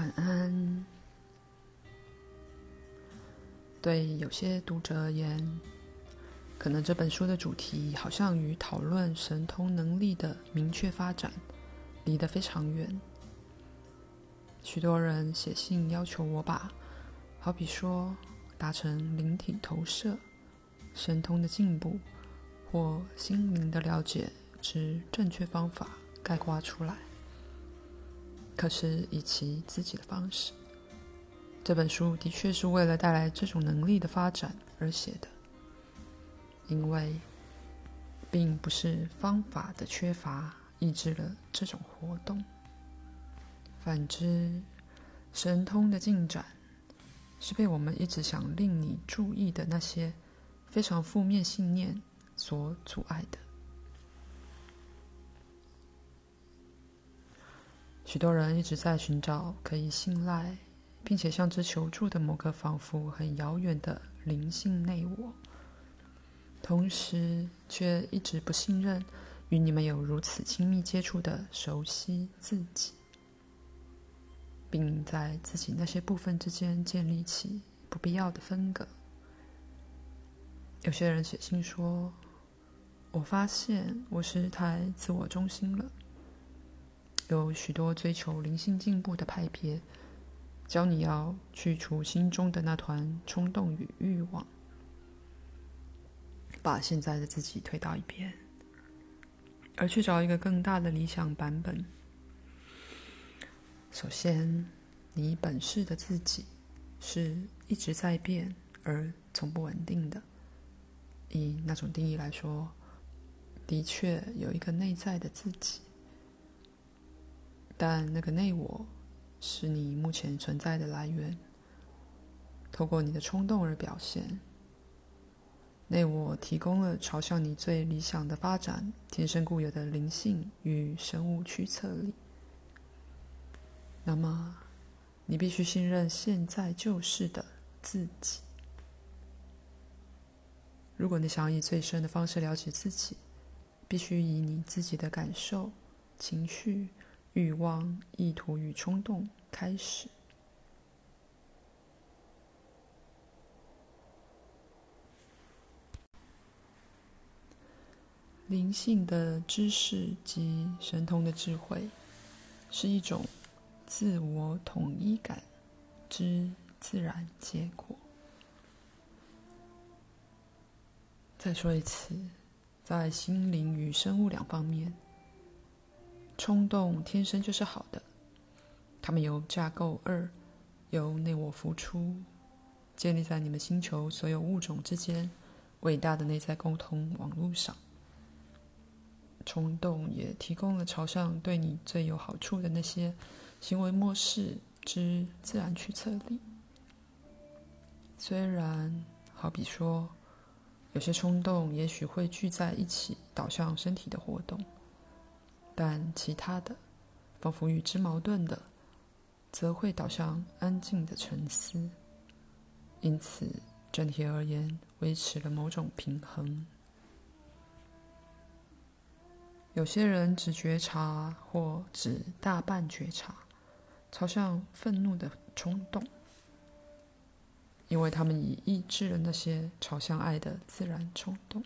晚安。对有些读者而言，可能这本书的主题好像与讨论神通能力的明确发展离得非常远。许多人写信要求我把，好比说达成灵体投射、神通的进步或心灵的了解之正确方法概括出来。可是以其自己的方式，这本书的确是为了带来这种能力的发展而写的。因为，并不是方法的缺乏抑制了这种活动，反之，神通的进展是被我们一直想令你注意的那些非常负面信念所阻碍的。许多人一直在寻找可以信赖，并且向之求助的某个仿佛很遥远的灵性内我，同时却一直不信任与你们有如此亲密接触的熟悉自己，并在自己那些部分之间建立起不必要的分隔。有些人写信说：“我发现我是太自我中心了。”有许多追求灵性进步的派别，教你要去除心中的那团冲动与欲望，把现在的自己推到一边，而去找一个更大的理想版本。首先，你本是的自己是一直在变而从不稳定的。以那种定义来说，的确有一个内在的自己。但那个内我，是你目前存在的来源，透过你的冲动而表现。内我提供了朝向你最理想的发展、天生固有的灵性与生物驱策力。那么，你必须信任现在就是的自己。如果你想以最深的方式了解自己，必须以你自己的感受、情绪。欲望、意图与冲动开始。灵性的知识及神通的智慧，是一种自我统一感之自然结果。再说一次，在心灵与生物两方面。冲动天生就是好的，它们由架构二，由内我浮出，建立在你们星球所有物种之间伟大的内在沟通网络上。冲动也提供了朝向对你最有好处的那些行为模式之自然驱策力。虽然，好比说，有些冲动也许会聚在一起导向身体的活动。但其他的，仿佛与之矛盾的，则会导向安静的沉思。因此，整体而言，维持了某种平衡。有些人只觉察或只大半觉察，朝向愤怒的冲动，因为他们已抑制了那些朝向爱的自然冲动。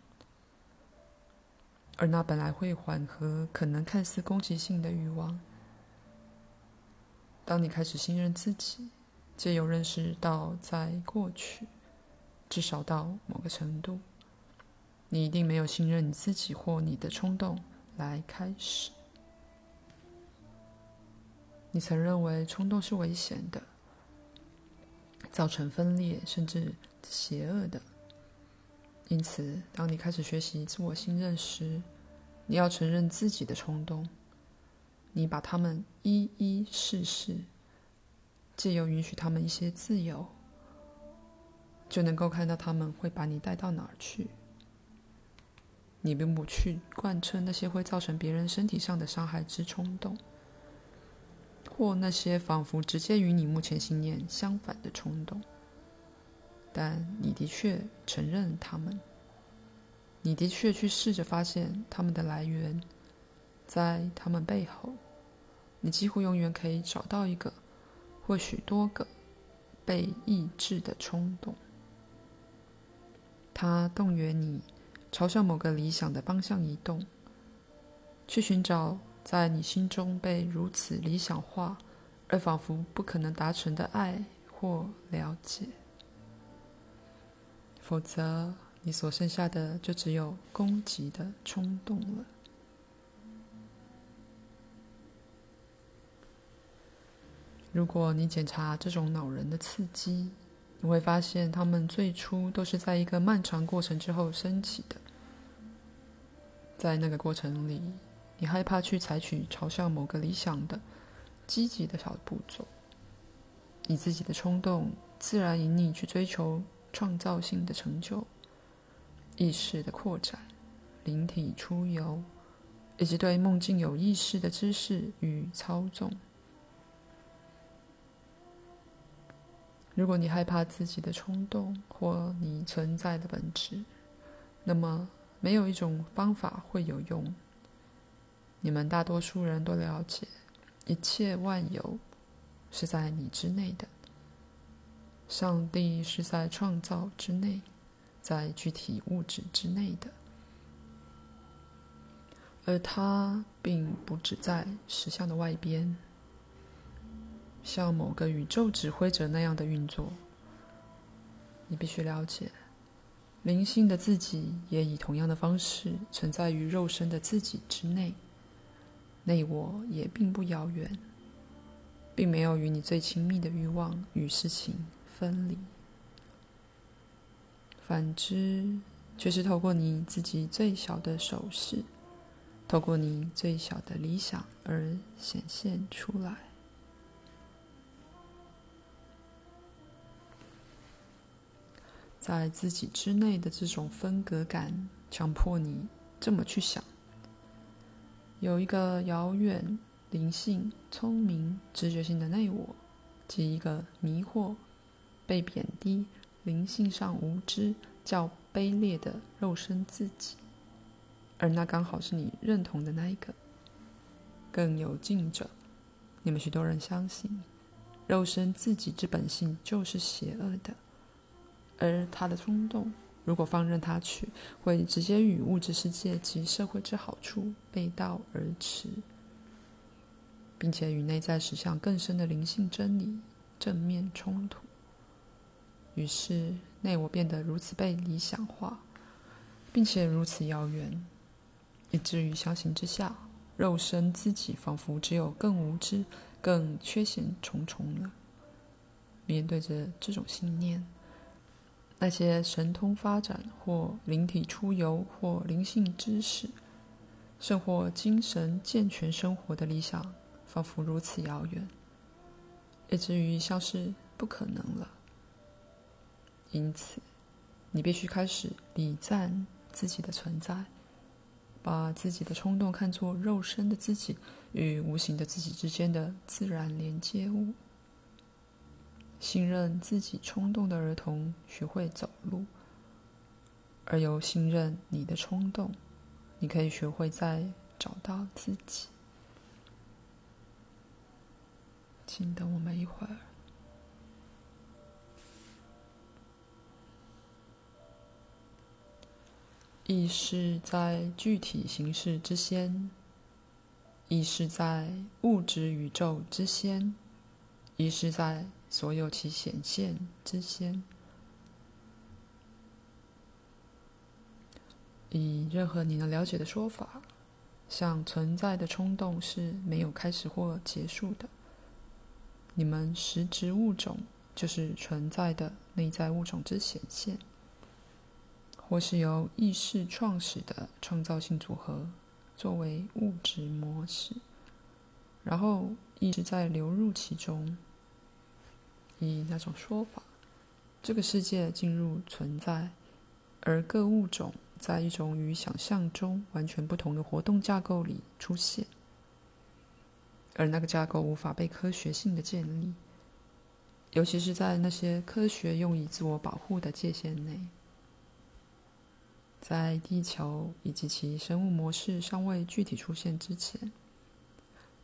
而那本来会缓和可能看似攻击性的欲望，当你开始信任自己，借由认识到在过去，至少到某个程度，你一定没有信任你自己或你的冲动来开始。你曾认为冲动是危险的，造成分裂甚至邪恶的。因此，当你开始学习自我信任时，你要承认自己的冲动，你把他们一一试试，借由允许他们一些自由，就能够看到他们会把你带到哪儿去。你并不去贯彻那些会造成别人身体上的伤害之冲动，或那些仿佛直接与你目前信念相反的冲动。但你的确承认他们，你的确去试着发现他们的来源，在他们背后，你几乎永远可以找到一个或许多个被抑制的冲动。它动员你朝向某个理想的方向移动，去寻找在你心中被如此理想化而仿佛不可能达成的爱或了解。否则，你所剩下的就只有攻击的冲动了。如果你检查这种恼人的刺激，你会发现，它们最初都是在一个漫长过程之后升起的。在那个过程里，你害怕去采取朝向某个理想的积极的小步骤，你自己的冲动自然引你去追求创造性的成就、意识的扩展、灵体出游，以及对梦境有意识的知识与操纵。如果你害怕自己的冲动或你存在的本质，那么没有一种方法会有用。你们大多数人都了解，一切万有是在你之内的。上帝是在创造之内，在具体物质之内的，而他并不只在实相的外边。像某个宇宙指挥者那样的运作，你必须了解，灵性的自己也以同样的方式存在于肉身的自己之内。内我也并不遥远，并没有与你最亲密的欲望与事情分离。反之，却是透过你自己最小的手势，透过你最小的理想而显现出来。在自己之内的这种分隔感，强迫你这么去想：有一个遥远、灵性、聪明、直觉性的内我，及一个迷惑、被贬低、灵性上无知、较卑劣的肉身自己，而那刚好是你认同的那一个。更有近者，你们许多人相信，肉身自己之本性就是邪恶的。而他的冲动，如果放任他去，会直接与物质世界及社会之好处背道而驰，并且与内在实相更深的灵性真理正面冲突。于是，内我变得如此被理想化，并且如此遥远，以至于相形之下，肉身自己仿佛只有更无知、更缺陷重重了。面对着这种信念。那些神通发展，或灵体出游，或灵性知识，甚或精神健全生活的理想，仿佛如此遥远，以至于像是不可能了。因此，你必须开始礼赞自己的存在，把自己的冲动看作肉身的自己与无形的自己之间的自然连接物。信任自己冲动的儿童学会走路，而由信任你的冲动，你可以学会再找到自己。请等我们一会儿。亦是在具体形式之先，亦是在物质宇宙之先，亦是在。所有其显现之先，以任何你能了解的说法，像存在的冲动是没有开始或结束的。你们实质物种就是存在的内在物种之显现，或是由意识创始的创造性组合作为物质模式，然后一直在流入其中。以那种说法，这个世界进入存在，而各物种在一种与想象中完全不同的活动架构里出现，而那个架构无法被科学性的建立，尤其是在那些科学用以自我保护的界限内。在地球以及其生物模式尚未具体出现之前，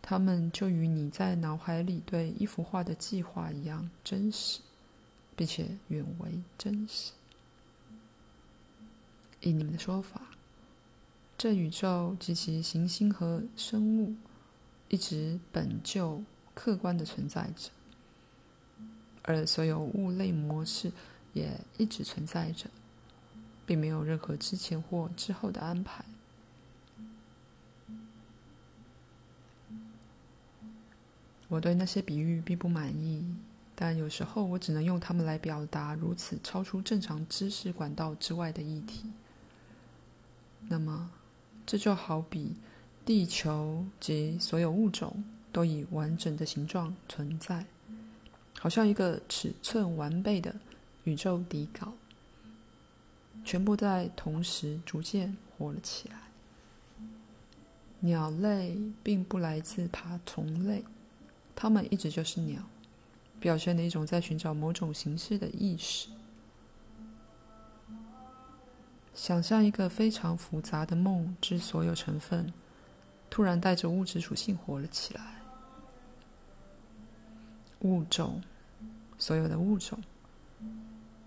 它们就与你在脑海里对一幅画的计划一样真实，并且远为真实。以你们的说法，这宇宙及其行星和生物一直本就客观的存在着，而所有物类模式也一直存在着，并没有任何之前或之后的安排。我对那些比喻并不满意，但有时候我只能用它们来表达如此超出正常知识管道之外的议题。那么，这就好比地球及所有物种都以完整的形状存在，好像一个尺寸完备的宇宙底稿，全部在同时逐渐活了起来。鸟类并不来自爬虫类。它们一直就是鸟，表现了一种在寻找某种形式的意识。想象一个非常复杂的梦之所有成分，突然带着物质属性活了起来。物种，所有的物种，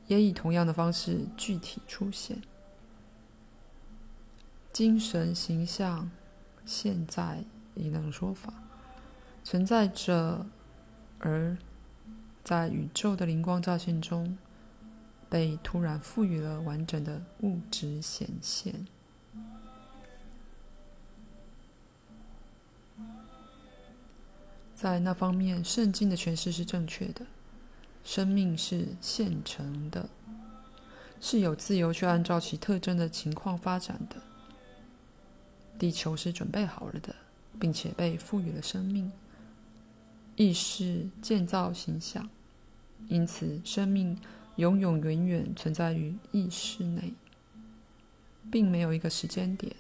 也以同样的方式具体出现。精神形象，现在以那种说法。存在着，而在宇宙的灵光乍现中，被突然赋予了完整的物质显现。在那方面，圣经的诠释是正确的。生命是现成的，是有自由去按照其特征的情况发展的。地球是准备好了的，并且被赋予了生命。意识建造形象，因此生命永永远远存在于意识内，并没有一个时间点，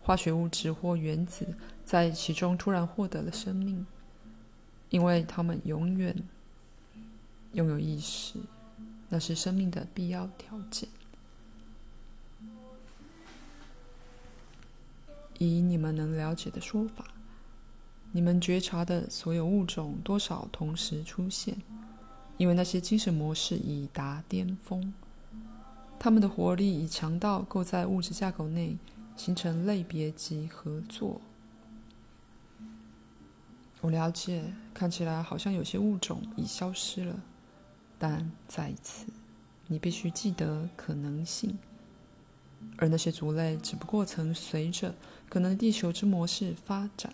化学物质或原子在其中突然获得了生命，因为它们永远拥有意识，那是生命的必要条件。以你们能了解的说法。你们觉察的所有物种多少同时出现，因为那些精神模式已达巅峰，它们的活力已强到够在物质架构内形成类别及合作。我了解，看起来好像有些物种已消失了，但在此，你必须记得可能性，而那些族类只不过曾随着可能地球之模式发展。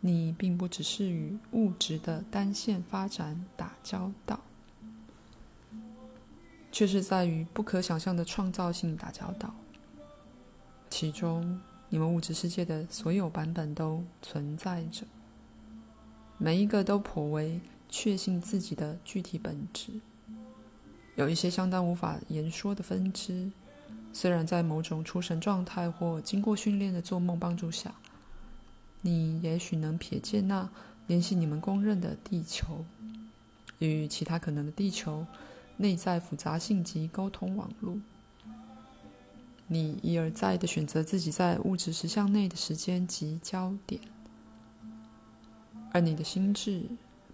你并不只是与物质的单线发展打交道，却是在与不可想象的创造性打交道。其中，你们物质世界的所有版本都存在着，每一个都颇为确信自己的具体本质。有一些相当无法言说的分支，虽然在某种出神状态或经过训练的做梦帮助下。你也许能瞥见那联系你们公认的地球，与其他可能的地球内在复杂性及沟通网络。你一而再地选择自己在物质实相内的时间及焦点，而你的心智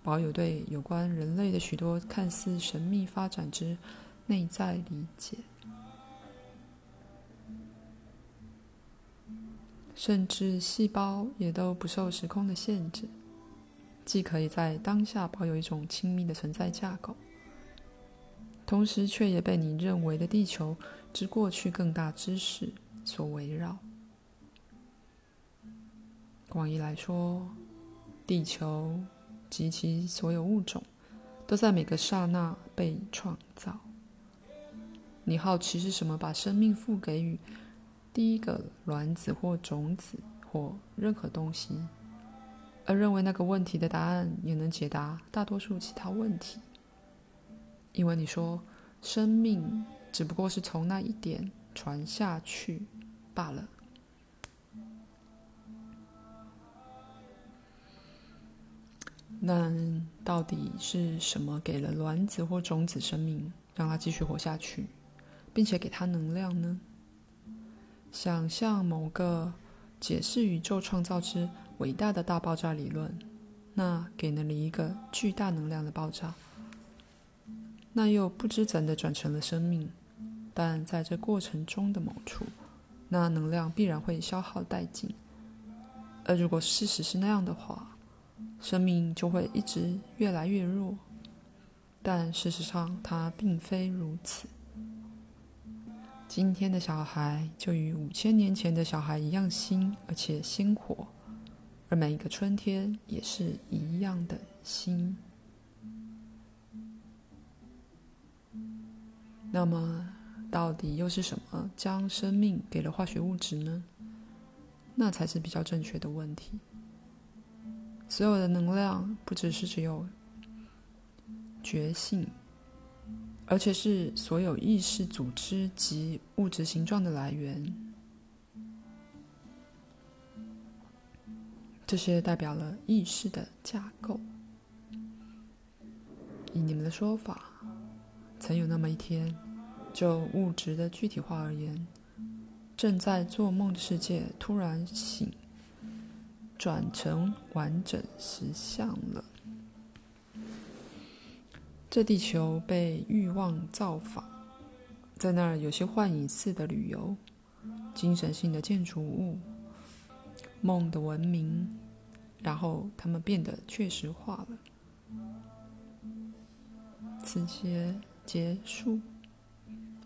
保有对有关人类的许多看似神秘发展之内在理解。甚至细胞也都不受时空的限制，既可以在当下保有一种亲密的存在架构，同时却也被你认为的地球之过去更大知识所围绕。广义来说，地球及其所有物种都在每个刹那被创造。你好奇是什么把生命赋给予第一个卵子或种子或任何东西，而认为那个问题的答案也能解答大多数其他问题，因为你说生命只不过是从那一点传下去罢了。那到底是什么给了卵子或种子生命，让它继续活下去，并且给它能量呢？想象某个解释宇宙创造之伟大的大爆炸理论，那给了你一个巨大能量的爆炸，那又不知怎的转成了生命，但在这过程中的某处，那能量必然会消耗殆尽。而如果事实是那样的话，生命就会一直越来越弱。但事实上，它并非如此。今天的小孩就与五千年前的小孩一样新，而且鲜活，而每一个春天也是一样的新。那么，到底又是什么将生命给了化学物质呢？那才是比较正确的问题。所有的能量不只是只有觉性，而且是所有意识组织及物质形状的来源。这些代表了意识的架构。以你们的说法，曾有那么一天，就物质的具体化而言。正在做梦的世界突然醒，转成完整实相了。这地球被欲望造访，在那儿有些幻影似的旅游，精神性的建筑物，梦的文明，然后他们变得确实化了。此节结束，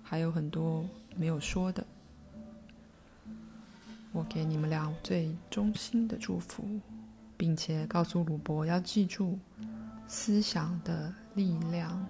还有很多没有说的。我给你们俩最衷心的祝福，并且告诉鲁伯要记住思想的力量。